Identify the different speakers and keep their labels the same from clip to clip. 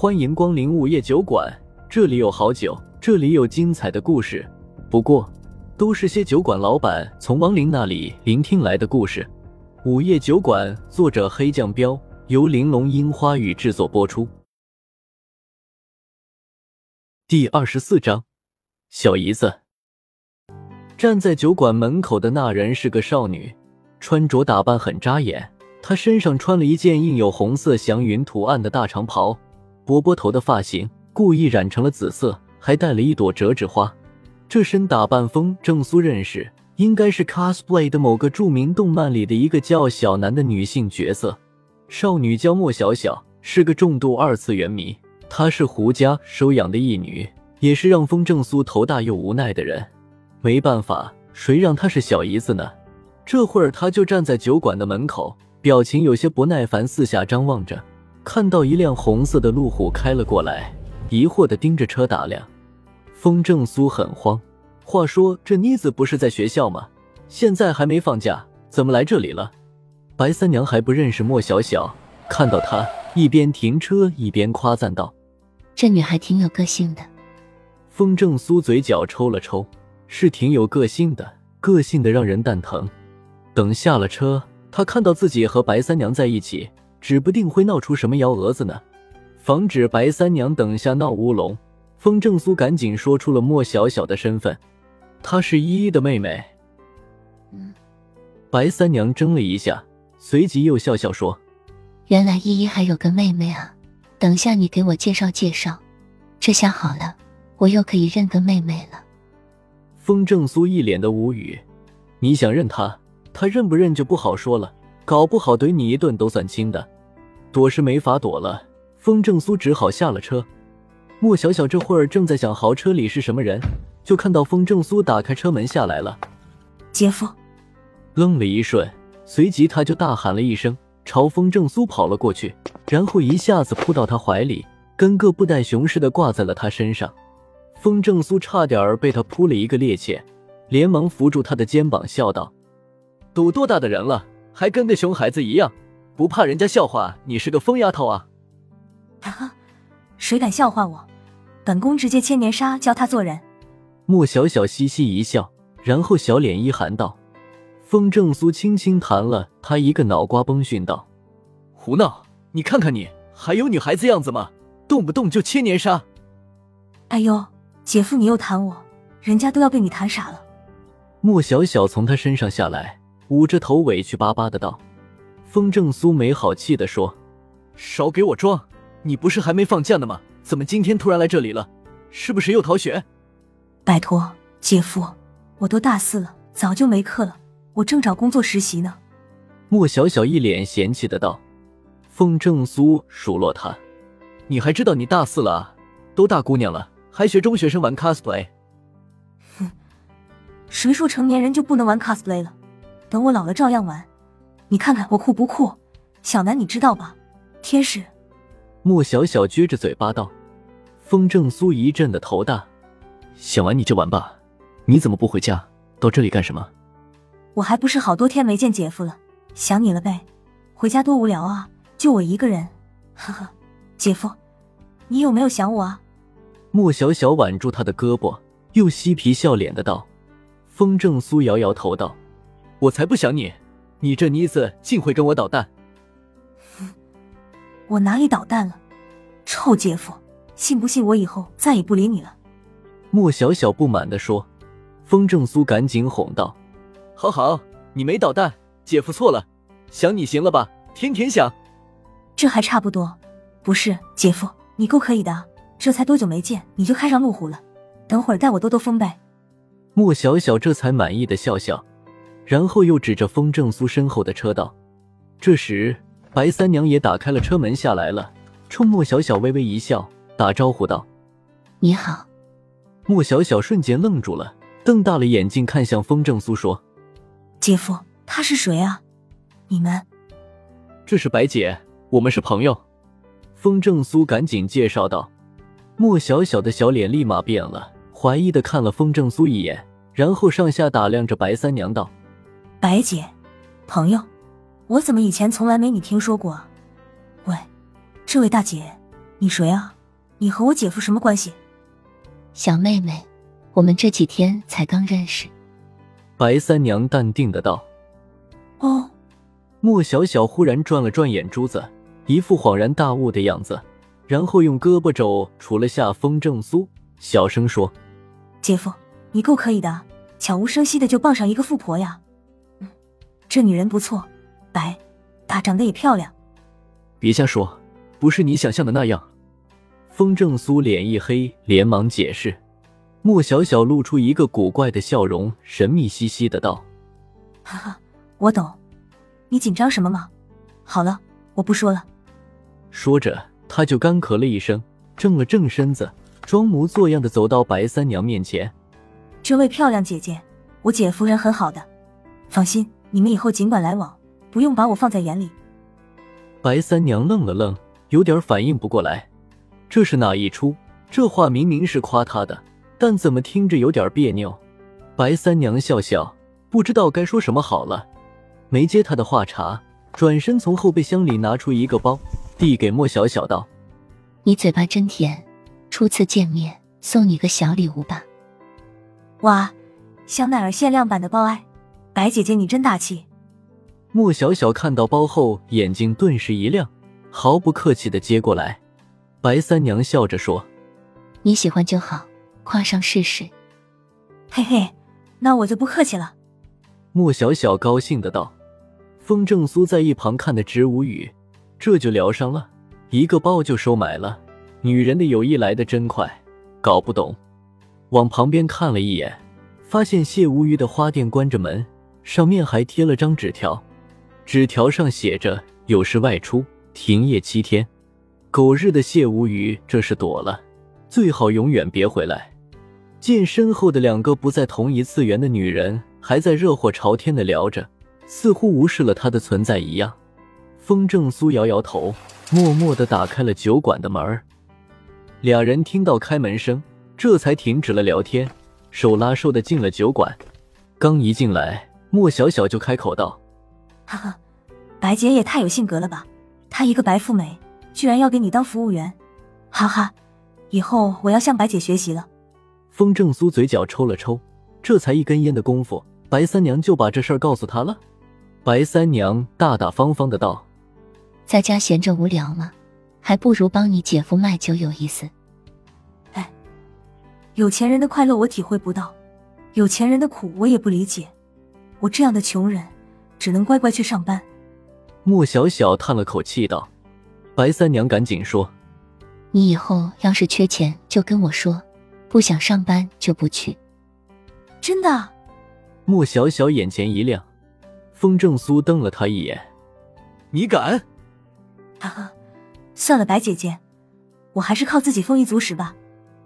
Speaker 1: 欢迎光临午夜酒馆，这里有好酒，这里有精彩的故事。不过，都是些酒馆老板从亡灵那里聆听来的故事。午夜酒馆，作者黑酱标，由玲珑樱花雨制作播出。第二十四章，小姨子。站在酒馆门口的那人是个少女，穿着打扮很扎眼。她身上穿了一件印有红色祥云图案的大长袍。波波头的发型故意染成了紫色，还带了一朵折纸花。这身打扮，风正苏认识，应该是 cosplay 的某个著名动漫里的一个叫小南的女性角色。少女叫莫小小，是个重度二次元迷。她是胡家收养的义女，也是让风正苏头大又无奈的人。没办法，谁让她是小姨子呢？这会儿，她就站在酒馆的门口，表情有些不耐烦，四下张望着。看到一辆红色的路虎开了过来，疑惑的盯着车打量。风正苏很慌。话说这妮子不是在学校吗？现在还没放假，怎么来这里了？白三娘还不认识莫小小，看到她一边停车一边夸赞道：“
Speaker 2: 这女孩挺有个性的。”
Speaker 1: 风正苏嘴角抽了抽，是挺有个性的，个性的让人蛋疼。等下了车，他看到自己和白三娘在一起。指不定会闹出什么幺蛾子呢！防止白三娘等下闹乌龙，风正苏赶紧说出了莫小小的身份，她是依依的妹妹。
Speaker 2: 嗯，
Speaker 1: 白三娘怔了一下，随即又笑笑说：“
Speaker 2: 原来依依还有个妹妹啊！等下你给我介绍介绍，这下好了，我又可以认个妹妹了。”
Speaker 1: 风正苏一脸的无语：“你想认她，她认不认就不好说了。”搞不好怼你一顿都算轻的，躲是没法躲了。风正苏只好下了车。莫小小这会儿正在想豪车里是什么人，就看到风正苏打开车门下来了。
Speaker 3: 姐夫，
Speaker 1: 愣了一瞬，随即他就大喊了一声，朝风正苏跑了过去，然后一下子扑到他怀里，跟个布袋熊似的挂在了他身上。风正苏差点儿被他扑了一个趔趄，连忙扶住他的肩膀，笑道：“都多大的人了？”还跟个熊孩子一样，不怕人家笑话你是个疯丫头啊！
Speaker 3: 哈哈，谁敢笑话我，本宫直接千年杀教他做人。
Speaker 1: 莫小小嘻嘻一笑，然后小脸一寒道：“风正苏轻轻弹了他一个脑瓜崩，训道：胡闹！你看看你，还有女孩子样子吗？动不动就千年杀！
Speaker 3: 哎呦，姐夫你又弹我，人家都要被你弹傻了。”
Speaker 1: 莫小小从他身上下来。捂着头，委屈巴巴的道：“风正苏没好气的说，少给我装！你不是还没放假呢吗？怎么今天突然来这里了？是不是又逃学？
Speaker 3: 拜托，姐夫，我都大四了，早就没课了，我正找工作实习呢。”
Speaker 1: 莫小小一脸嫌弃的道。风正苏数落他：“你还知道你大四了啊？都大姑娘了，还学中学生玩 cosplay？
Speaker 3: 哼，谁说成年人就不能玩 cosplay 了？”等我老了照样玩，你看看我酷不酷？小南你知道吧？天使。
Speaker 1: 莫小小撅着嘴巴道。风正苏一阵的头大，想玩你就玩吧，你怎么不回家？到这里干什么？
Speaker 3: 我还不是好多天没见姐夫了，想你了呗。回家多无聊啊，就我一个人。呵呵，姐夫，你有没有想我啊？
Speaker 1: 莫小小挽住他的胳膊，又嬉皮笑脸的道。风正苏摇摇头道。我才不想你！你这妮子竟会跟我捣蛋！
Speaker 3: 我哪里捣蛋了？臭姐夫，信不信我以后再也不理你了？
Speaker 1: 莫小小不满的说。风正苏赶紧哄道：“好好，你没捣蛋，姐夫错了，想你行了吧？天天想。”
Speaker 3: 这还差不多。不是，姐夫，你够可以的。这才多久没见，你就开上路虎了？等会儿带我兜兜风呗。
Speaker 1: 莫小小这才满意的笑笑。然后又指着风正苏身后的车道。这时，白三娘也打开了车门下来了，冲莫小小微微一笑，打招呼道：“
Speaker 2: 你好。”
Speaker 1: 莫小小瞬间愣住了，瞪大了眼睛看向风正苏说：“
Speaker 3: 姐夫，他是谁啊？你们？”“
Speaker 1: 这是白姐，我们是朋友。”风正苏赶紧介绍道。莫小小的小脸立马变了，怀疑的看了风正苏一眼，然后上下打量着白三娘道。
Speaker 3: 白姐，朋友，我怎么以前从来没你听说过？喂，这位大姐，你谁啊？你和我姐夫什么关系？
Speaker 2: 小妹妹，我们这几天才刚认识。
Speaker 1: 白三娘淡定的道。
Speaker 3: 哦，
Speaker 1: 莫小小忽然转了转眼珠子，一副恍然大悟的样子，然后用胳膊肘杵了下风正苏，小声说：“
Speaker 3: 姐夫，你够可以的，悄无声息的就傍上一个富婆呀。嗯，这女人不错，白，她，长得也漂亮。
Speaker 1: 别瞎说，不是你想象的那样。”风正苏脸一黑，连忙解释。莫小小露出一个古怪的笑容，神秘兮兮的道：“
Speaker 3: 哈哈。”我懂，你紧张什么吗？好了，我不说了。
Speaker 1: 说着，他就干咳了一声，正了正身子，装模作样的走到白三娘面前。
Speaker 3: 这位漂亮姐姐，我姐夫人很好的，放心，你们以后尽管来往，不用把我放在眼里。
Speaker 1: 白三娘愣了愣，有点反应不过来，这是哪一出？这话明明是夸她的，但怎么听着有点别扭？白三娘笑笑，不知道该说什么好了。没接他的话茬，转身从后备箱里拿出一个包，递给莫小小道：“
Speaker 2: 你嘴巴真甜，初次见面送你个小礼物吧。”
Speaker 3: 哇，香奈儿限量版的包哎，白姐姐你真大气。
Speaker 1: 莫小小看到包后，眼睛顿时一亮，毫不客气的接过来。白三娘笑着说：“
Speaker 2: 你喜欢就好，挎上试试。”
Speaker 3: 嘿嘿，那我就不客气了。
Speaker 1: 莫小小高兴的道。风正苏在一旁看得直无语，这就聊上了，一个包就收买了。女人的友谊来得真快，搞不懂。往旁边看了一眼，发现谢无虞的花店关着门，上面还贴了张纸条，纸条上写着“有事外出，停业七天”。狗日的谢无虞这是躲了，最好永远别回来。见身后的两个不在同一次元的女人还在热火朝天的聊着。似乎无视了他的存在一样，风正苏摇摇头，默默的打开了酒馆的门俩人听到开门声，这才停止了聊天，手拉手的进了酒馆。刚一进来，莫小小就开口道：“
Speaker 3: 哈哈，白姐也太有性格了吧！她一个白富美，居然要给你当服务员，哈哈！以后我要向白姐学习了。”
Speaker 1: 风正苏嘴角抽了抽，这才一根烟的功夫，白三娘就把这事儿告诉他了。白三娘大大方方的道：“
Speaker 2: 在家闲着无聊吗？还不如帮你姐夫卖酒有意思。”
Speaker 3: 哎，有钱人的快乐我体会不到，有钱人的苦我也不理解。我这样的穷人，只能乖乖去上班。
Speaker 1: 莫小小叹了口气道：“白三娘赶紧说，
Speaker 2: 你以后要是缺钱就跟我说，不想上班就不去。”
Speaker 3: 真的？
Speaker 1: 莫小小眼前一亮。风正苏瞪了他一眼：“你敢？”
Speaker 3: 哈哈，算了，白姐姐，我还是靠自己丰衣足食吧，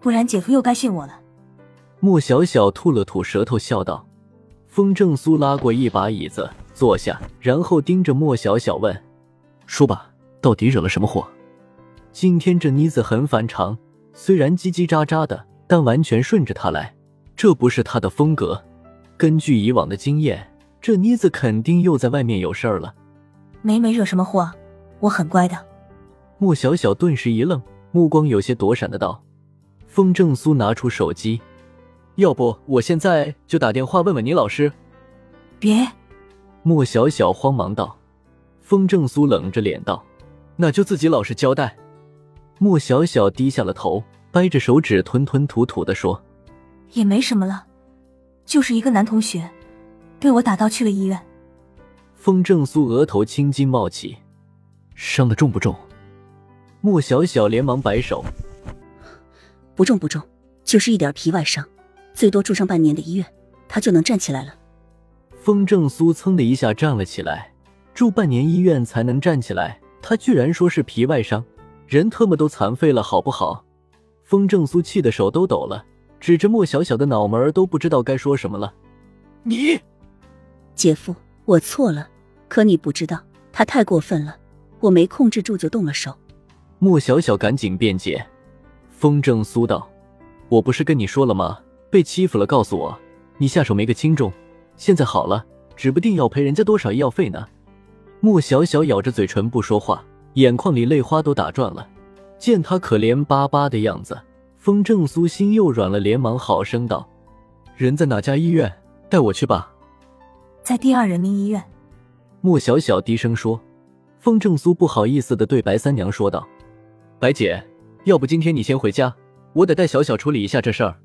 Speaker 3: 不然姐夫又该训我了。
Speaker 1: 莫小小吐了吐舌头，笑道。风正苏拉过一把椅子坐下，然后盯着莫小小问：“说吧，到底惹了什么祸？今天这妮子很反常，虽然叽叽喳喳的，但完全顺着他来，这不是他的风格。根据以往的经验。”这妮子肯定又在外面有事儿了，
Speaker 3: 没没惹什么祸，我很乖的。
Speaker 1: 莫小小顿时一愣，目光有些躲闪的道：“风正苏拿出手机，要不我现在就打电话问问你老师。”
Speaker 3: 别！
Speaker 1: 莫小小慌忙道。风正苏冷着脸道：“那就自己老实交代。”莫小小低下了头，掰着手指吞吞吐吐的说：“
Speaker 3: 也没什么了，就是一个男同学。”被我打到去了医院。
Speaker 1: 风正苏额头青筋冒起，伤的重不重？莫小小连忙摆手，
Speaker 4: 不重不重，就是一点皮外伤，最多住上半年的医院，他就能站起来了。
Speaker 1: 风正苏噌的一下站了起来，住半年医院才能站起来，他居然说是皮外伤，人特么都残废了好不好？风正苏气的手都抖了，指着莫小小的脑门都不知道该说什么了。你。
Speaker 4: 姐夫，我错了，可你不知道，他太过分了，我没控制住就动了手。
Speaker 1: 莫小小赶紧辩解。风正苏道：“我不是跟你说了吗？被欺负了，告诉我，你下手没个轻重。现在好了，指不定要赔人家多少医药费呢。”莫小小咬着嘴唇不说话，眼眶里泪花都打转了。见他可怜巴巴的样子，风正苏心又软了，连忙好声道：“人在哪家医院？带我去吧。”
Speaker 3: 在第二人民医院。
Speaker 1: 莫小小低声说。风正苏不好意思的对白三娘说道：“白姐，要不今天你先回家，我得带小小处理一下这事儿。”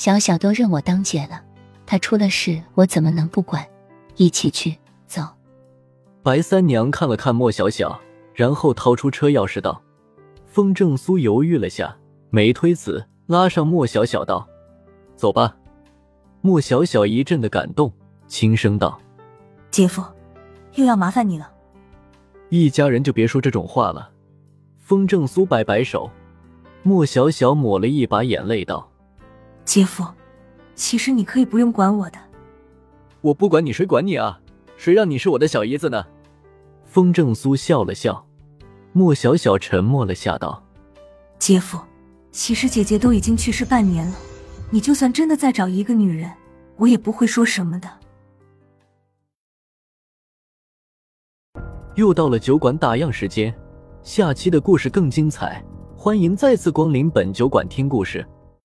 Speaker 2: 小小都认我当姐了，她出了事，我怎么能不管？一起去，走。
Speaker 1: 白三娘看了看莫小小，然后掏出车钥匙道：“风正苏犹豫了下，没推辞，拉上莫小小道：‘走吧。’莫小小一阵的感动，轻声道：‘
Speaker 3: 姐夫，又要麻烦你了。’
Speaker 1: 一家人就别说这种话了。风正苏摆摆手，莫小小抹了一把眼泪道：“
Speaker 3: 姐夫，其实你可以不用管我的。
Speaker 1: 我不管你，谁管你啊？谁让你是我的小姨子呢？”风正苏笑了笑。莫小小沉默了下道：“
Speaker 3: 姐夫，其实姐姐都已经去世半年了，你就算真的再找一个女人，我也不会说什么的。”
Speaker 1: 又到了酒馆打烊时间，下期的故事更精彩，欢迎再次光临本酒馆听故事。